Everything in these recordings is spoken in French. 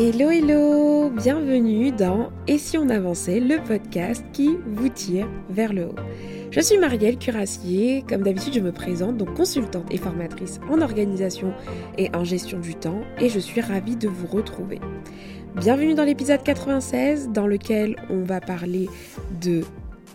Hello hello, bienvenue dans Et si on avançait, le podcast qui vous tire vers le haut. Je suis Marielle Curassier, comme d'habitude je me présente, donc consultante et formatrice en organisation et en gestion du temps, et je suis ravie de vous retrouver. Bienvenue dans l'épisode 96 dans lequel on va parler de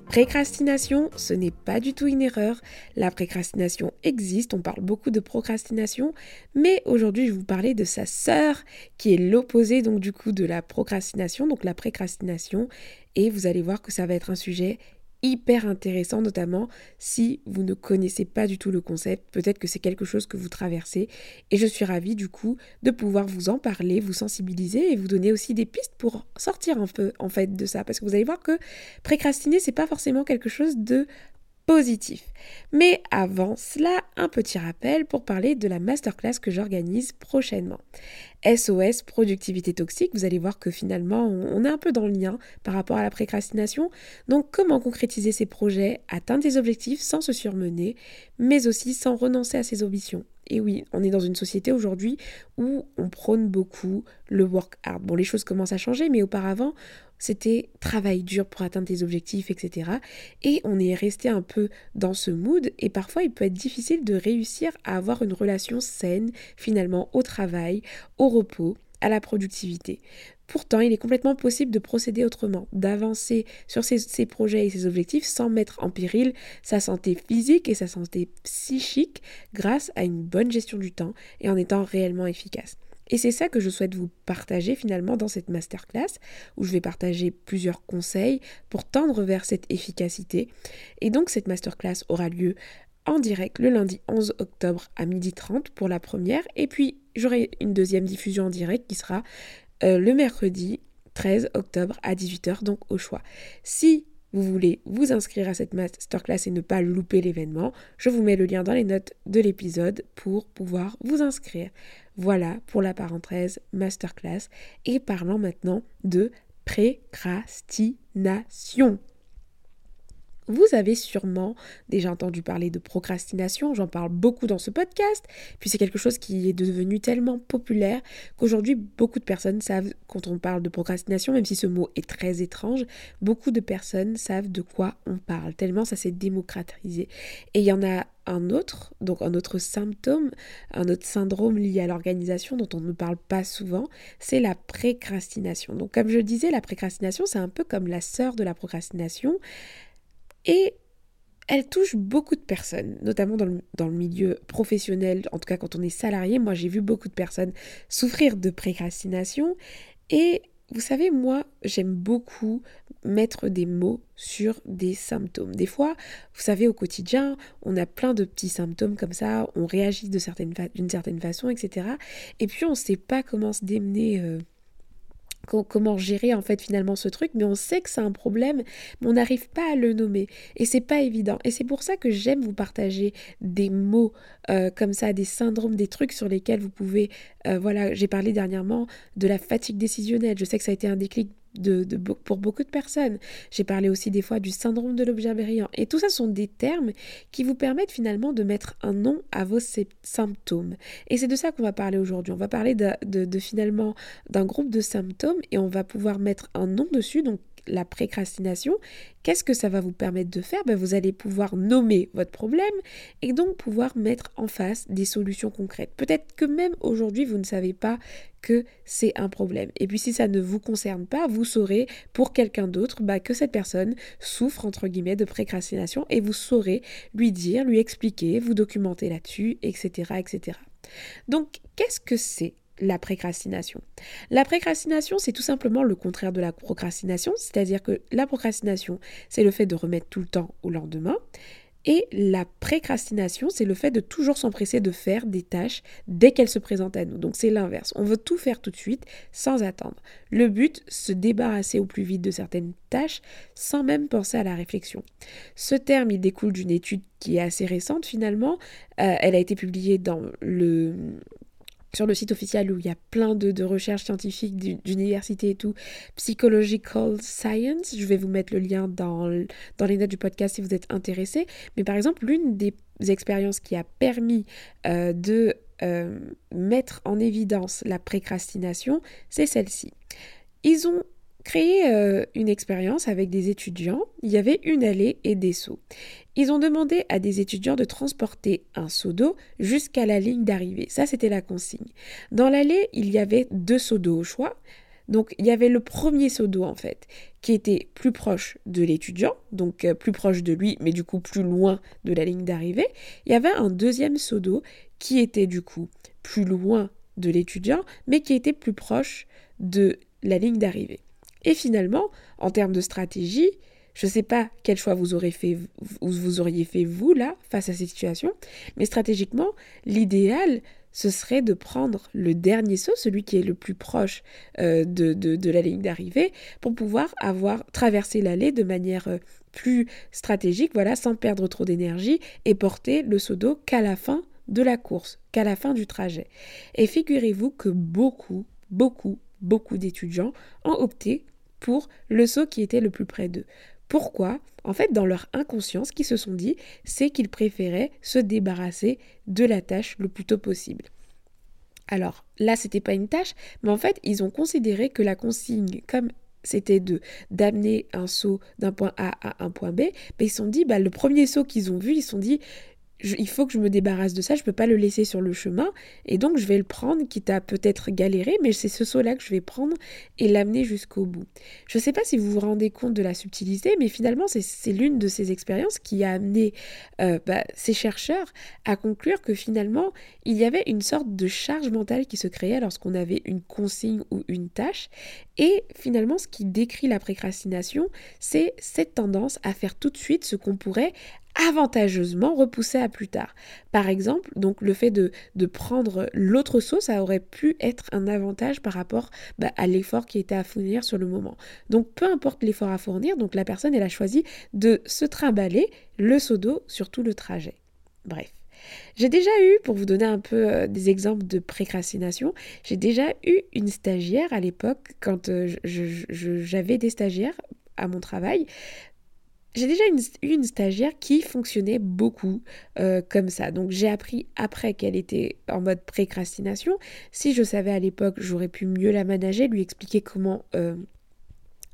Précrastination, ce n'est pas du tout une erreur. La précrastination existe, on parle beaucoup de procrastination, mais aujourd'hui je vais vous parler de sa sœur qui est l'opposé donc du coup de la procrastination, donc la précrastination, et vous allez voir que ça va être un sujet hyper intéressant, notamment si vous ne connaissez pas du tout le concept. Peut-être que c'est quelque chose que vous traversez. Et je suis ravie du coup de pouvoir vous en parler, vous sensibiliser et vous donner aussi des pistes pour sortir un peu en fait de ça. Parce que vous allez voir que précrastiner, c'est pas forcément quelque chose de positif. Mais avant cela, un petit rappel pour parler de la masterclass que j'organise prochainement. SOS productivité toxique, vous allez voir que finalement on est un peu dans le lien par rapport à la précrastination. Donc comment concrétiser ses projets, atteindre des objectifs sans se surmener, mais aussi sans renoncer à ses ambitions? Et oui, on est dans une société aujourd'hui où on prône beaucoup le work hard. Bon, les choses commencent à changer, mais auparavant, c'était travail dur pour atteindre tes objectifs, etc. Et on est resté un peu dans ce mood, et parfois il peut être difficile de réussir à avoir une relation saine, finalement, au travail, au repos, à la productivité. Pourtant, il est complètement possible de procéder autrement, d'avancer sur ses, projets et ses objectifs sans mettre en péril sa santé physique et sa santé psychique grâce à une bonne gestion du temps et en étant réellement efficace. Et c'est ça que je souhaite vous partager finalement dans cette masterclass, où je vais partager plusieurs conseils pour tendre vers cette efficacité. Et donc cette masterclass aura lieu en direct le lundi 11 octobre à 12h30 pour la première, et puis j'aurai une deuxième diffusion en direct qui sera euh, le mercredi 13 octobre à 18h, donc au choix. Vous voulez vous inscrire à cette masterclass et ne pas louper l'événement, je vous mets le lien dans les notes de l'épisode pour pouvoir vous inscrire. Voilà pour la parenthèse masterclass. Et parlons maintenant de précrastination. Vous avez sûrement déjà entendu parler de procrastination, j'en parle beaucoup dans ce podcast, puis c'est quelque chose qui est devenu tellement populaire qu'aujourd'hui beaucoup de personnes savent, quand on parle de procrastination, même si ce mot est très étrange, beaucoup de personnes savent de quoi on parle, tellement ça s'est démocratisé. Et il y en a un autre, donc un autre symptôme, un autre syndrome lié à l'organisation dont on ne parle pas souvent, c'est la précrastination. Donc comme je disais, la précrastination, c'est un peu comme la sœur de la procrastination. Et elle touche beaucoup de personnes, notamment dans le, milieu professionnel, en tout cas quand on est salarié. Moi, j'ai vu beaucoup de personnes souffrir de précrastination. Et vous savez, moi, j'aime beaucoup mettre des mots sur des symptômes. Des fois, vous savez, au quotidien, on a plein de petits symptômes comme ça, on réagit d'une certaine, façon, etc. Et puis, on ne sait pas comment se démener. Euh, comment gérer en fait finalement ce truc, mais on sait que c'est un problème, mais on n'arrive pas à le nommer et c'est pas évident. Et c'est pour ça que j'aime vous partager des mots euh, comme ça, des syndromes, des trucs sur lesquels vous pouvez, euh, voilà, j'ai parlé dernièrement de la fatigue décisionnelle. Je sais que ça a été un déclic pour beaucoup de personnes. J'ai parlé aussi des fois du syndrome de l'objet brillant. Et tout ça sont des termes qui vous permettent finalement de mettre un nom à vos symptômes. Et c'est de ça qu'on va parler aujourd'hui. On va parler de, finalement d'un groupe de symptômes et on va pouvoir mettre un nom dessus. La précrastination, qu'est-ce que ça va vous permettre de faire? Ben, Vous allez pouvoir nommer votre problème et donc pouvoir mettre en face des solutions concrètes. Peut-être que même aujourd'hui, vous ne savez pas que c'est un problème. Et puis si ça ne vous concerne pas, vous saurez pour quelqu'un d'autre ben, que cette personne souffre, entre guillemets, de précrastination et vous saurez lui dire, lui expliquer, vous documenter là-dessus, etc. etc. Donc, qu'est-ce que c'est la précrastination. La précrastination, c'est tout simplement le contraire de la procrastination, c'est-à-dire que la procrastination, c'est le fait de remettre tout le temps au lendemain. Et la précrastination, c'est le fait de toujours s'empresser de faire des tâches dès qu'elles se présentent à nous. Donc c'est l'inverse. On veut tout faire tout de suite sans attendre. Le but, se débarrasser au plus vite de certaines tâches sans même penser à la réflexion. Ce terme, il découle d'une étude qui est assez récente finalement. Euh, elle a été publiée dans le sur le site officiel où il y a plein de, recherches scientifiques d'université et tout, Psychological Science. Je vais vous mettre le lien dans, dans les notes du podcast si vous êtes intéressé. Mais par exemple, l'une des expériences qui a permis euh, de euh, mettre en évidence la précrastination, c'est celle-ci. Ils ont créé euh, une expérience avec des étudiants. Il y avait une allée et des seaux. Ils ont demandé à des étudiants de transporter un seau d'eau jusqu'à la ligne d'arrivée. Ça, c'était la consigne. Dans l'allée, il y avait deux seaux d'eau au choix. Donc, il y avait le premier seau d'eau, en fait, qui était plus proche de l'étudiant, donc euh, plus proche de lui, mais du coup plus loin de la ligne d'arrivée. Il y avait un deuxième seau d'eau qui était du coup plus loin de l'étudiant, mais qui était plus proche de la ligne d'arrivée. Et finalement, en termes de stratégie, je ne sais pas quel choix vous, auriez fait vous là face à cette situation, mais stratégiquement, l'idéal, ce serait de prendre le dernier saut, celui qui est le plus proche euh, de, de, la ligne d'arrivée, pour pouvoir avoir traversé l'allée de manière euh, plus stratégique, voilà, sans perdre trop d'énergie, et porter le seau d'eau qu'à la fin de la course, qu'à la fin du trajet. Et figurez-vous que beaucoup, beaucoup, beaucoup d'étudiants ont opté pour le saut qui était le plus près d'eux. Pourquoi? En fait, dans leur inconscience, ce qu'ils se sont dit, c'est qu'ils préféraient se débarrasser de la tâche le plus tôt possible. Alors là, c'était pas une tâche, mais en fait, ils ont considéré que la consigne, comme c'était de d'amener un saut d'un point A à un point B, mais ils se sont dit, bah, le premier saut qu'ils ont vu, ils se sont dit, il faut que je me débarrasse de ça, je ne peux pas le laisser sur le chemin, et donc je vais le prendre, quitte à peut-être galérer, mais c'est ce saut-là que je vais prendre et l'amener jusqu'au bout. Je ne sais pas si vous vous rendez compte de la subtilité, mais finalement c'est l'une de ces expériences qui a amené euh, bah, ces chercheurs à conclure que finalement il y avait une sorte de charge mentale qui se créait lorsqu'on avait une consigne ou une tâche, et finalement ce qui décrit la précrastination, c'est cette tendance à faire tout de suite ce qu'on pourrait avantageusement repoussé à plus tard. Par exemple, donc le fait de, de prendre l'autre saut, ça aurait pu être un avantage par rapport bah, à l'effort qui était à fournir sur le moment. Donc peu importe l'effort à fournir, donc la personne elle a choisi de se trimballer le seau d'eau sur tout le trajet. Bref. J'ai déjà eu, pour vous donner un peu euh, des exemples de précrastination, j'ai déjà eu une stagiaire à l'époque, quand euh, j'avais des stagiaires à mon travail, j'ai déjà eu une stagiaire qui fonctionnait beaucoup euh, comme ça. Donc j'ai appris après qu'elle était en mode précrastination. Si je savais à l'époque, j'aurais pu mieux la manager, lui expliquer comment euh,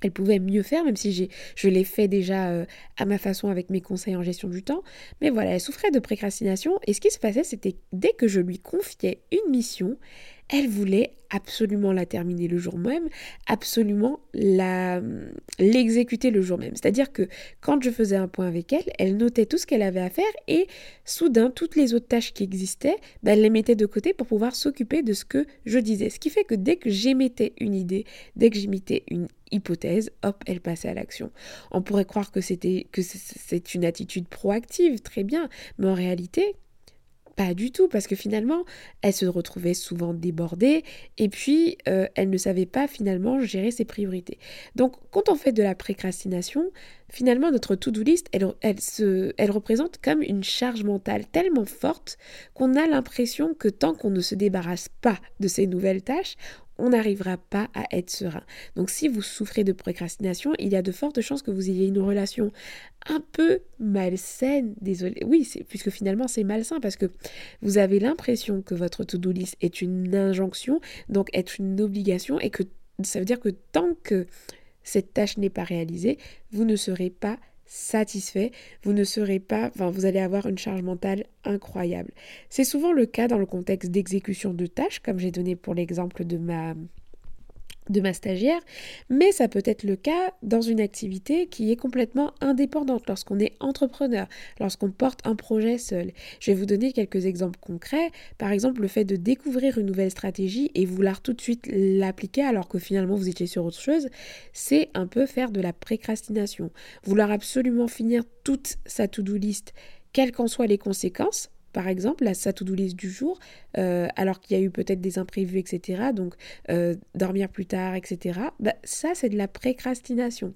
elle pouvait mieux faire, même si je l'ai fait déjà euh, à ma façon avec mes conseils en gestion du temps. Mais voilà, elle souffrait de précrastination et ce qui se passait, c'était dès que je lui confiais une mission, elle voulait absolument la terminer le jour même, absolument la l'exécuter le jour même. C'est-à-dire que quand je faisais un point avec elle, elle notait tout ce qu'elle avait à faire et soudain toutes les autres tâches qui existaient, ben, elle les mettait de côté pour pouvoir s'occuper de ce que je disais. Ce qui fait que dès que j'émettais une idée, dès que j'émettais une hypothèse, hop, elle passait à l'action. On pourrait croire que c'était que c'est une attitude proactive, très bien, mais en réalité, pas du tout, parce que finalement, elle se retrouvait souvent débordée et puis euh, elle ne savait pas finalement gérer ses priorités. Donc, quand on fait de la précrastination, finalement, notre to-do list, elle, se, elle représente comme une charge mentale tellement forte qu'on a l'impression que tant qu'on ne se débarrasse pas de ces nouvelles tâches, on n'arrivera pas à être serein. Donc si vous souffrez de précrastination, il y a de fortes chances que vous ayez une relation un peu malsaine, désolé, oui, puisque finalement c'est malsain parce que vous avez l'impression que votre to-do list est une injonction, donc être une obligation, et que ça veut dire que tant que cette tâche n'est pas réalisée, vous ne serez pas satisfait, vous ne serez pas, vous allez avoir une charge mentale incroyable. C'est souvent le cas dans le contexte d'exécution de tâches, comme j'ai donné pour l'exemple de ma de ma stagiaire, mais ça peut être le cas dans une activité qui est complètement indépendante lorsqu'on est entrepreneur, lorsqu'on porte un projet seul. Je vais vous donner quelques exemples concrets. Par exemple, le fait de découvrir une nouvelle stratégie et vouloir tout de suite l'appliquer alors que finalement vous étiez sur autre chose, c'est un peu faire de la précrastination. Vouloir absolument finir toute sa to-do list, quelles qu'en soient les conséquences, par exemple, la sa to-do list du jour, euh, alors qu'il y a eu peut-être des imprévus, etc. Donc, euh, dormir plus tard, etc. Bah, ça, c'est de la précrastination.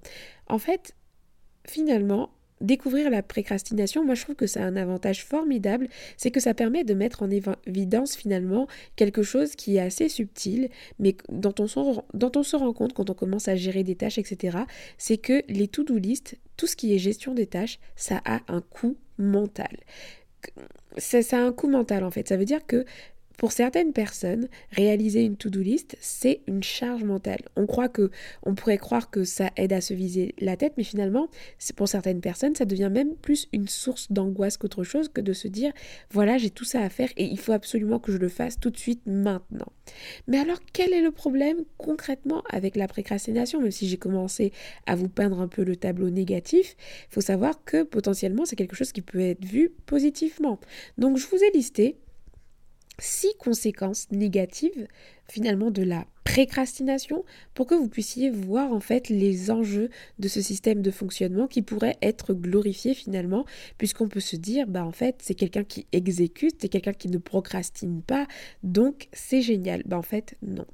En fait, finalement, découvrir la précrastination, moi je trouve que c'est un avantage formidable, c'est que ça permet de mettre en évidence finalement quelque chose qui est assez subtil, mais dont on, dont on se rend compte quand on commence à gérer des tâches, etc. C'est que les to-do list, tout ce qui est gestion des tâches, ça a un coût mental ça, a un coût mental en fait. Ça veut dire que pour certaines personnes, réaliser une to-do list, c'est une charge mentale. On croit que, on pourrait croire que ça aide à se viser la tête, mais finalement, pour certaines personnes, ça devient même plus une source d'angoisse qu'autre chose que de se dire, voilà, j'ai tout ça à faire et il faut absolument que je le fasse tout de suite maintenant. Mais alors, quel est le problème concrètement avec la précrastination Même si j'ai commencé à vous peindre un peu le tableau négatif, il faut savoir que potentiellement, c'est quelque chose qui peut être vu positivement. Donc, je vous ai listé six conséquences négatives finalement de la précrastination pour que vous puissiez voir en fait les enjeux de ce système de fonctionnement qui pourrait être glorifié finalement puisqu'on peut se dire bah en fait c'est quelqu'un qui exécute, c'est quelqu'un qui ne procrastine pas donc c'est génial. Bah en fait non.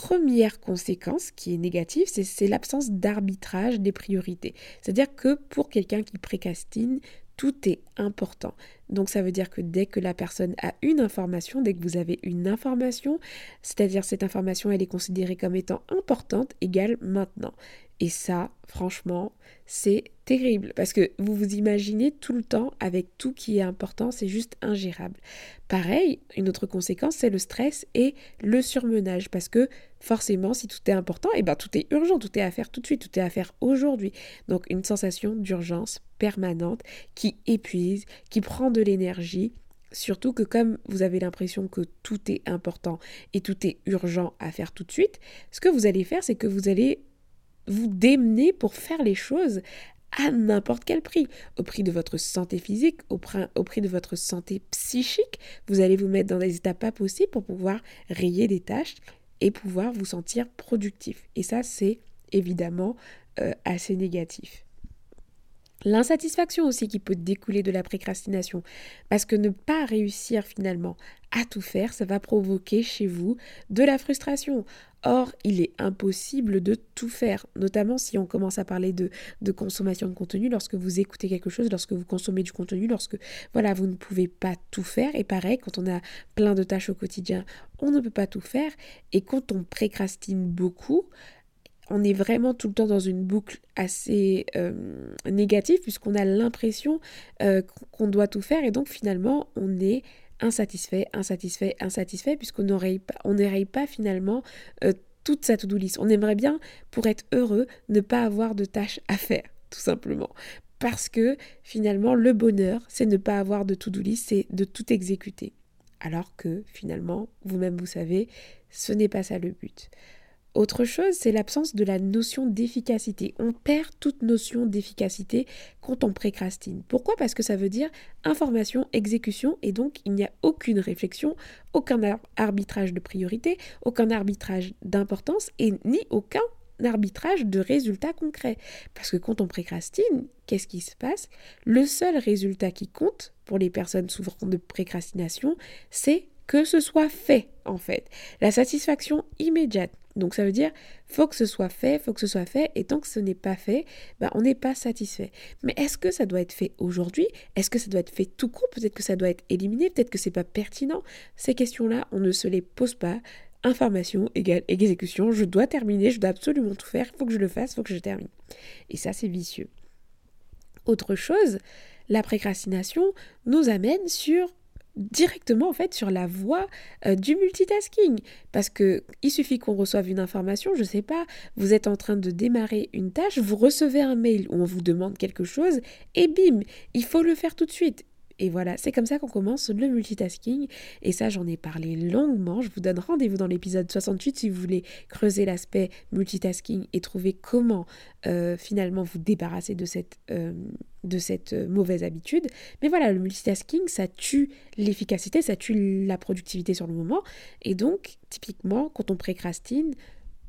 Première conséquence qui est négative, c'est l'absence d'arbitrage des priorités. C'est-à-dire que pour quelqu'un qui précastine, tout est important. Donc ça veut dire que dès que la personne a une information, dès que vous avez une information, c'est-à-dire cette information, elle est considérée comme étant importante, égale maintenant. Et ça, franchement, c'est terrible parce que vous vous imaginez tout le temps avec tout qui est important, c'est juste ingérable. Pareil, une autre conséquence, c'est le stress et le surmenage parce que forcément, si tout est important, et eh ben, tout est urgent, tout est à faire tout de suite, tout est à faire aujourd'hui. Donc une sensation d'urgence permanente qui épuise, qui prend de l'énergie Surtout que comme vous avez l'impression que tout est important et tout est urgent à faire tout de suite, ce que vous allez faire, c'est que vous allez vous démener pour faire les choses à n'importe quel prix, au prix de votre santé physique, au prix, de votre santé psychique. Vous allez vous mettre dans des états pas possibles pour pouvoir rayer des tâches et pouvoir vous sentir productif. Et ça, c'est évidemment euh, assez négatif. L'insatisfaction aussi qui peut découler de la précrastination, parce que ne pas réussir finalement à tout faire, ça va provoquer chez vous de la frustration. Or, il est impossible de tout faire, notamment si on commence à parler de, consommation de contenu, lorsque vous écoutez quelque chose, lorsque vous consommez du contenu, lorsque voilà, vous ne pouvez pas tout faire. Et pareil, quand on a plein de tâches au quotidien, on ne peut pas tout faire. Et quand on précrastine beaucoup, on est vraiment tout le temps dans une boucle assez euh, négative puisqu'on a l'impression euh, qu'on doit tout faire et donc finalement on est insatisfait, insatisfait, insatisfait puisqu'on n'oreille pas, pas finalement euh, toute sa to-do list. On aimerait bien, pour être heureux, ne pas avoir de tâches à faire, tout simplement. Parce que finalement, le bonheur, c'est ne pas avoir de to-do list, c'est de tout exécuter. Alors que finalement, vous-même vous savez, ce n'est pas ça le but. Autre chose, c'est l'absence de la notion d'efficacité. On perd toute notion d'efficacité quand on précrastine. Pourquoi? Parce que ça veut dire information, exécution, et donc il n'y a aucune réflexion, aucun arbitrage de priorité, aucun arbitrage d'importance, et ni aucun arbitrage de résultats concrets. Parce que quand on précrastine, qu'est-ce qui se passe? Le seul résultat qui compte pour les personnes souffrant de précrastination, c'est que ce soit fait en fait. La satisfaction immédiate. Donc ça veut dire, faut que ce soit fait, faut que ce soit fait, et tant que ce n'est pas fait, ben, on n'est pas satisfait. Mais est-ce que ça doit être fait aujourd'hui? Est-ce que ça doit être fait tout court? Peut-être que ça doit être éliminé, peut-être que c'est pas pertinent. Ces questions-là, on ne se les pose pas. Information égale exécution, je dois terminer, je dois absolument tout faire, il faut que je le fasse, il faut que je termine. Et ça, c'est vicieux. Autre chose, la précrastination nous amène sur directement en fait sur la voie euh, du multitasking parce que il suffit qu'on reçoive une information, je sais pas, vous êtes en train de démarrer une tâche, vous recevez un mail où on vous demande quelque chose et bim, il faut le faire tout de suite. Et voilà, c'est comme ça qu'on commence le multitasking. Et ça, j'en ai parlé longuement. Je vous donne rendez-vous dans l'épisode 68 si vous voulez creuser l'aspect multitasking et trouver comment euh, finalement vous débarrasser de cette, euh, euh, mauvaise habitude. Mais voilà, le multitasking, ça tue l'efficacité, ça tue la productivité sur le moment. Et donc, typiquement, quand on précrastine,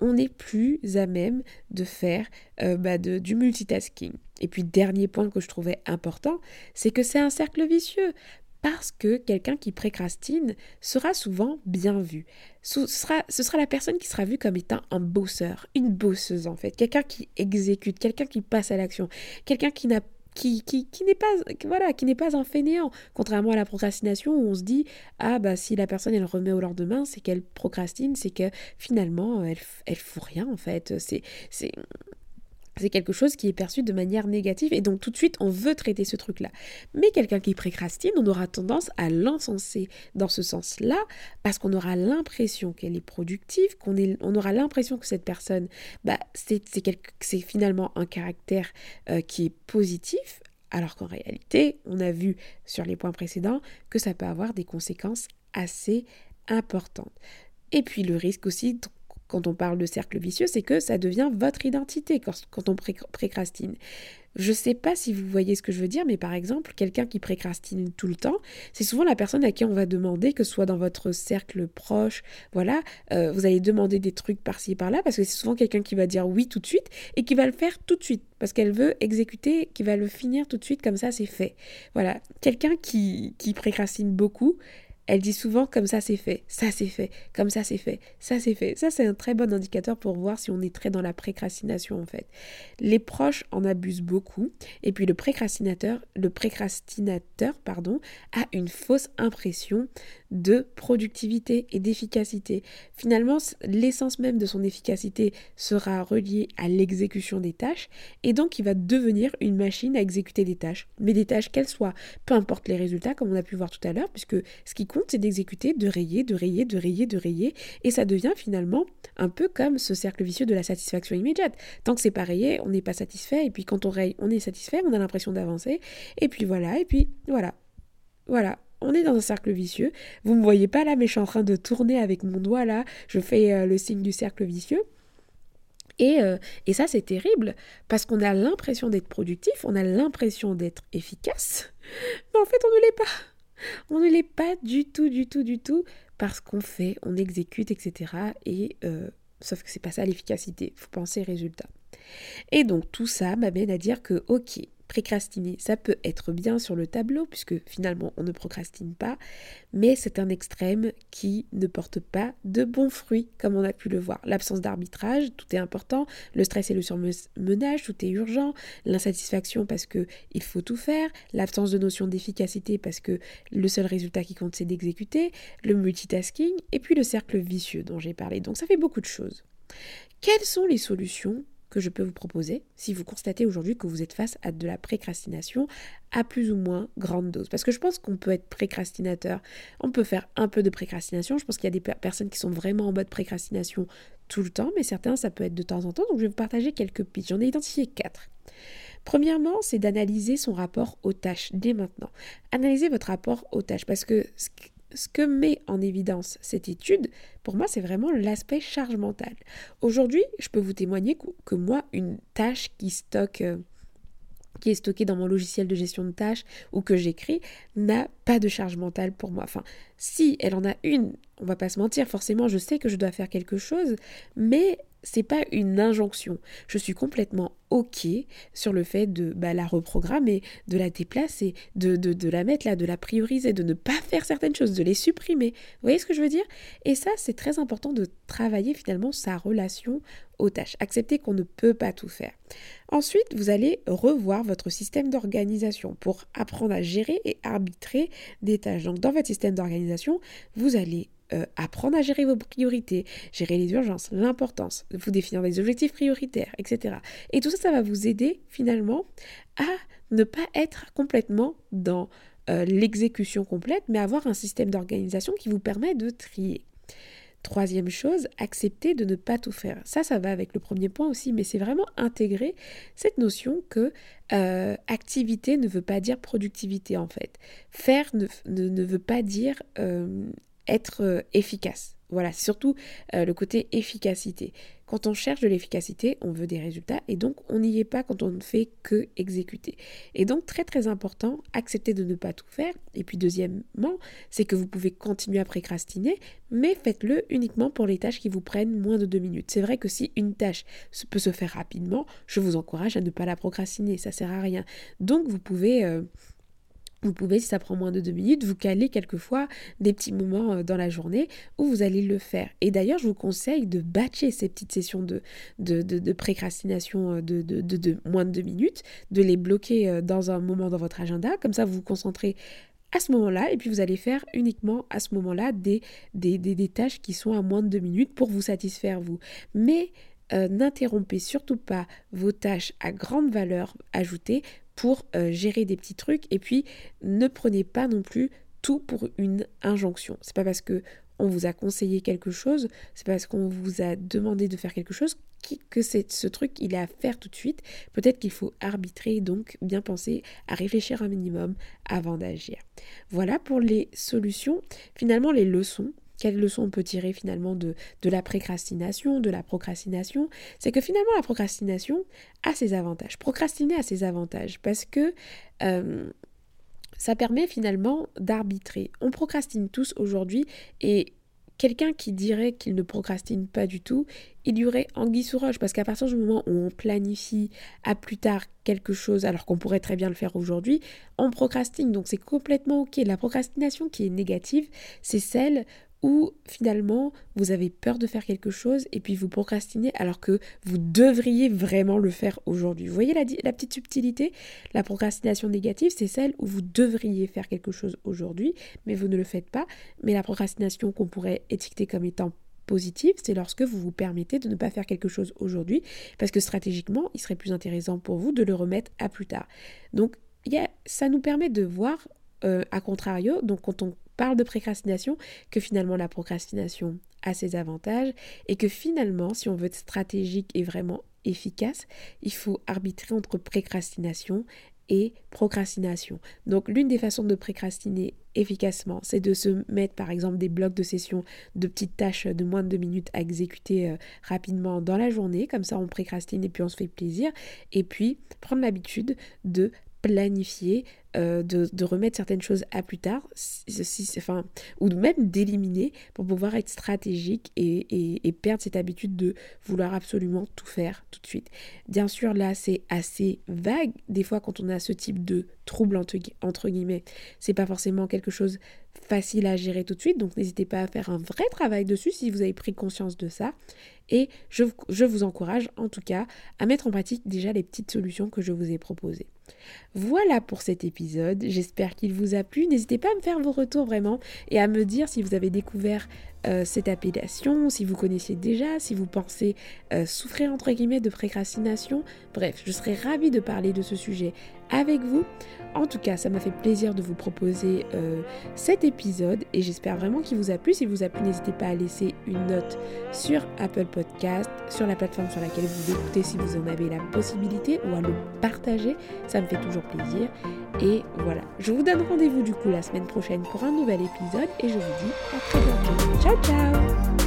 on n'est plus à même de faire bah, du multitasking. Et puis dernier point que je trouvais important, c'est que c'est un cercle vicieux. Parce que quelqu'un qui précrastine sera souvent bien vu. Ce sera, la personne qui sera vue comme étant un bosseur, une bosseuse en fait, quelqu'un qui exécute, quelqu'un qui passe à l'action, quelqu'un qui n'a qui, qui, qui n'est pas voilà qui n'est pas un fainéant contrairement à la procrastination où on se dit ah bah si la personne elle remet au lendemain c'est qu'elle procrastine c'est que finalement elle elle fout rien en fait c'est c'est c'est quelque chose qui est perçu de manière négative et donc tout de suite on veut traiter ce truc-là. Mais quelqu'un qui précrastine, on aura tendance à l'encenser dans ce sens-là parce qu'on aura l'impression qu'elle est productive, qu'on on aura l'impression que cette personne, bah, c'est finalement un caractère euh, qui est positif, alors qu'en réalité, on a vu sur les points précédents que ça peut avoir des conséquences assez importantes. Et puis le risque aussi quand on parle de cercle vicieux, c'est que ça devient votre identité quand, on précrastine. Je ne sais pas si vous voyez ce que je veux dire, mais par exemple, quelqu'un qui précrastine tout le temps, c'est souvent la personne à qui on va demander, que ce soit dans votre cercle proche, voilà, euh, vous allez demander des trucs par-ci par-là, parce que c'est souvent quelqu'un qui va dire oui tout de suite et qui va le faire tout de suite, parce qu'elle veut exécuter, qui va le finir tout de suite, comme ça c'est fait. Voilà, quelqu'un qui, qui précrastine beaucoup, elle dit souvent comme ça c'est fait, ça c'est fait, comme ça c'est fait, ça c'est fait. Ça c'est un très bon indicateur pour voir si on est très dans la précrastination en fait. Les proches en abusent beaucoup et puis le précrastinateur, le précrastinateur pardon, a une fausse impression de productivité et d'efficacité. Finalement, l'essence même de son efficacité sera reliée à l'exécution des tâches et donc il va devenir une machine à exécuter des tâches. Mais des tâches qu'elles soient, peu importe les résultats comme on a pu voir tout à l'heure, puisque ce qui compte c'est d'exécuter, de rayer, de rayer, de rayer, de rayer et ça devient finalement un peu comme ce cercle vicieux de la satisfaction immédiate. Tant que c'est pas rayé, on n'est pas satisfait et puis quand on raye, on est satisfait, on a l'impression d'avancer et puis voilà, et puis voilà. Voilà, on est dans un cercle vicieux. Vous me voyez pas là, mais je suis en train de tourner avec mon doigt là. Je fais euh, le signe du cercle vicieux. Et, euh, et ça, c'est terrible parce qu'on a l'impression d'être productif, on a l'impression d'être efficace, mais en fait, on ne l'est pas. On ne l'est pas du tout, du tout, du tout parce qu'on fait, on exécute, etc. Et euh, sauf que c'est pas ça l'efficacité. Faut penser résultat. Et donc tout ça m'amène à dire que ok, Précrastiner, ça peut être bien sur le tableau, puisque finalement on ne procrastine pas, mais c'est un extrême qui ne porte pas de bons fruits, comme on a pu le voir. L'absence d'arbitrage, tout est important, le stress et le surmenage, tout est urgent, l'insatisfaction parce que il faut tout faire, l'absence de notion d'efficacité parce que le seul résultat qui compte c'est d'exécuter, le multitasking, et puis le cercle vicieux dont j'ai parlé. Donc ça fait beaucoup de choses. Quelles sont les solutions que je peux vous proposer si vous constatez aujourd'hui que vous êtes face à de la précrastination à plus ou moins grande dose. Parce que je pense qu'on peut être précrastinateur, on peut faire un peu de précrastination. Je pense qu'il y a des personnes qui sont vraiment en mode précrastination tout le temps, mais certains, ça peut être de temps en temps. Donc je vais vous partager quelques pitches. J'en ai identifié quatre. Premièrement, c'est d'analyser son rapport aux tâches dès maintenant. Analysez votre rapport aux tâches parce que ce que met en évidence cette étude, pour moi, c'est vraiment l'aspect charge mentale. Aujourd'hui, je peux vous témoigner que, moi, une tâche qui stocke... Euh, qui est stockée dans mon logiciel de gestion de tâches ou que j'écris n'a pas de charge mentale pour moi. Enfin, si elle en a une, on va pas se mentir, forcément, je sais que je dois faire quelque chose, mais c'est pas une injonction. Je suis complètement OK sur le fait de bah, la reprogrammer, de la déplacer, de, la mettre là, de la prioriser, de ne pas faire certaines choses, de les supprimer. Vous voyez ce que je veux dire? Et ça, c'est très important de travailler finalement sa relation aux tâches. Accepter qu'on ne peut pas tout faire. Ensuite, vous allez revoir votre système d'organisation pour apprendre à gérer et arbitrer des tâches. Donc, dans votre système d'organisation, vous allez euh, apprendre à gérer vos priorités, gérer les urgences, l'importance, vous définir des objectifs prioritaires, etc. Et tout ça, ça va vous aider finalement à ne pas être complètement dans euh, l'exécution complète, mais avoir un système d'organisation qui vous permet de trier. Troisième chose, accepter de ne pas tout faire. Ça, ça va avec le premier point aussi, mais c'est vraiment intégrer cette notion que euh, activité ne veut pas dire productivité en fait. Faire ne, ne, veut pas dire être euh, efficace. Voilà, surtout euh, le côté efficacité. Quand on cherche de l'efficacité, on veut des résultats et donc on n'y est pas quand on ne fait que exécuter. Et donc très très important, accepter de ne pas tout faire. Et puis deuxièmement, c'est que vous pouvez continuer à précrastiner, mais faites-le uniquement pour les tâches qui vous prennent moins de deux minutes. C'est vrai que si une tâche peut se faire rapidement, je vous encourage à ne pas la procrastiner, ça sert à rien. Donc vous pouvez... Euh, vous pouvez, si ça prend moins de deux minutes, vous caler quelquefois des petits moments euh, dans la journée où vous allez le faire. Et d'ailleurs, je vous conseille de batcher ces petites sessions de, précrastination euh, de, moins de deux minutes, de les bloquer euh, dans un moment dans votre agenda. Comme ça, vous vous concentrez à ce moment-là, et puis vous allez faire uniquement à ce moment-là des, tâches qui sont à moins de deux minutes pour vous satisfaire vous. Mais n'interrompez surtout pas vos tâches à grande valeur ajoutée pour gérer des petits trucs et puis ne prenez pas non plus tout pour une injonction. C'est pas parce que on vous a conseillé quelque chose, c'est parce qu'on vous a demandé de faire quelque chose que c'est ce truc il est à faire tout de suite. Peut-être qu'il faut arbitrer donc bien penser à réfléchir un minimum avant d'agir. Voilà pour les solutions. Finalement les leçons quelles leçons on peut tirer finalement de, de la précrastination, de la procrastination C'est que finalement la procrastination a ses avantages. Procrastiner a ses avantages parce que euh, ça permet finalement d'arbitrer. On procrastine tous aujourd'hui et quelqu'un qui dirait qu'il ne procrastine pas du tout, il y aurait anguille sous parce qu'à partir du moment où on planifie à plus tard quelque chose alors qu'on pourrait très bien le faire aujourd'hui, on procrastine. Donc c'est complètement ok. La procrastination qui est négative, c'est celle où finalement vous avez peur de faire quelque chose et puis vous procrastinez alors que vous devriez vraiment le faire aujourd'hui. Vous voyez la, petite subtilité? La procrastination négative, c'est celle où vous devriez faire quelque chose aujourd'hui, mais vous ne le faites pas. Mais la procrastination qu'on pourrait étiqueter comme étant positive, c'est lorsque vous vous permettez de ne pas faire quelque chose aujourd'hui, parce que stratégiquement, il serait plus intéressant pour vous de le remettre à plus tard. Donc, ça nous permet de voir, euh, à contrario, donc quand on parle de précrastination, que finalement la procrastination a ses avantages et que finalement, si on veut être stratégique et vraiment efficace, il faut arbitrer entre précrastination et procrastination. Donc l'une des façons de précrastiner efficacement, c'est de se mettre par exemple des blocs de session de petites tâches de moins de deux minutes à exécuter euh, rapidement dans la journée, comme ça on précrastine et puis on se fait plaisir, et puis prendre l'habitude de planifier, euh, de, remettre certaines choses à plus tard, ou même d'éliminer pour pouvoir être stratégique et, et, perdre cette habitude de vouloir absolument tout faire tout de suite. Bien sûr, là, c'est assez vague. Des fois, quand on a ce type de trouble, entre, entre guillemets, c'est pas forcément quelque chose facile à gérer tout de suite. Donc, n'hésitez pas à faire un vrai travail dessus si vous avez pris conscience de ça. Et je, vous encourage, en tout cas, à mettre en pratique déjà les petites solutions que je vous ai proposées. Voilà pour cet épisode, j'espère qu'il vous a plu. N'hésitez pas à me faire vos retours vraiment et à me dire si vous avez découvert euh, cette appellation, si vous connaissiez déjà, si vous pensez euh, souffrir entre guillemets de précrastination. Bref, je serais ravie de parler de ce sujet avec vous. En tout cas, ça m'a fait plaisir de vous proposer euh, cet épisode et j'espère vraiment qu'il vous a plu. S'il vous a plu, n'hésitez pas à laisser une note sur Apple Podcast, sur la plateforme sur laquelle vous écoutez si vous en avez la possibilité ou à le partager. Ça me fait toujours plaisir. Et voilà, je vous donne rendez-vous du coup la semaine prochaine pour un nouvel épisode et je vous dis à très bientôt. Ciao ciao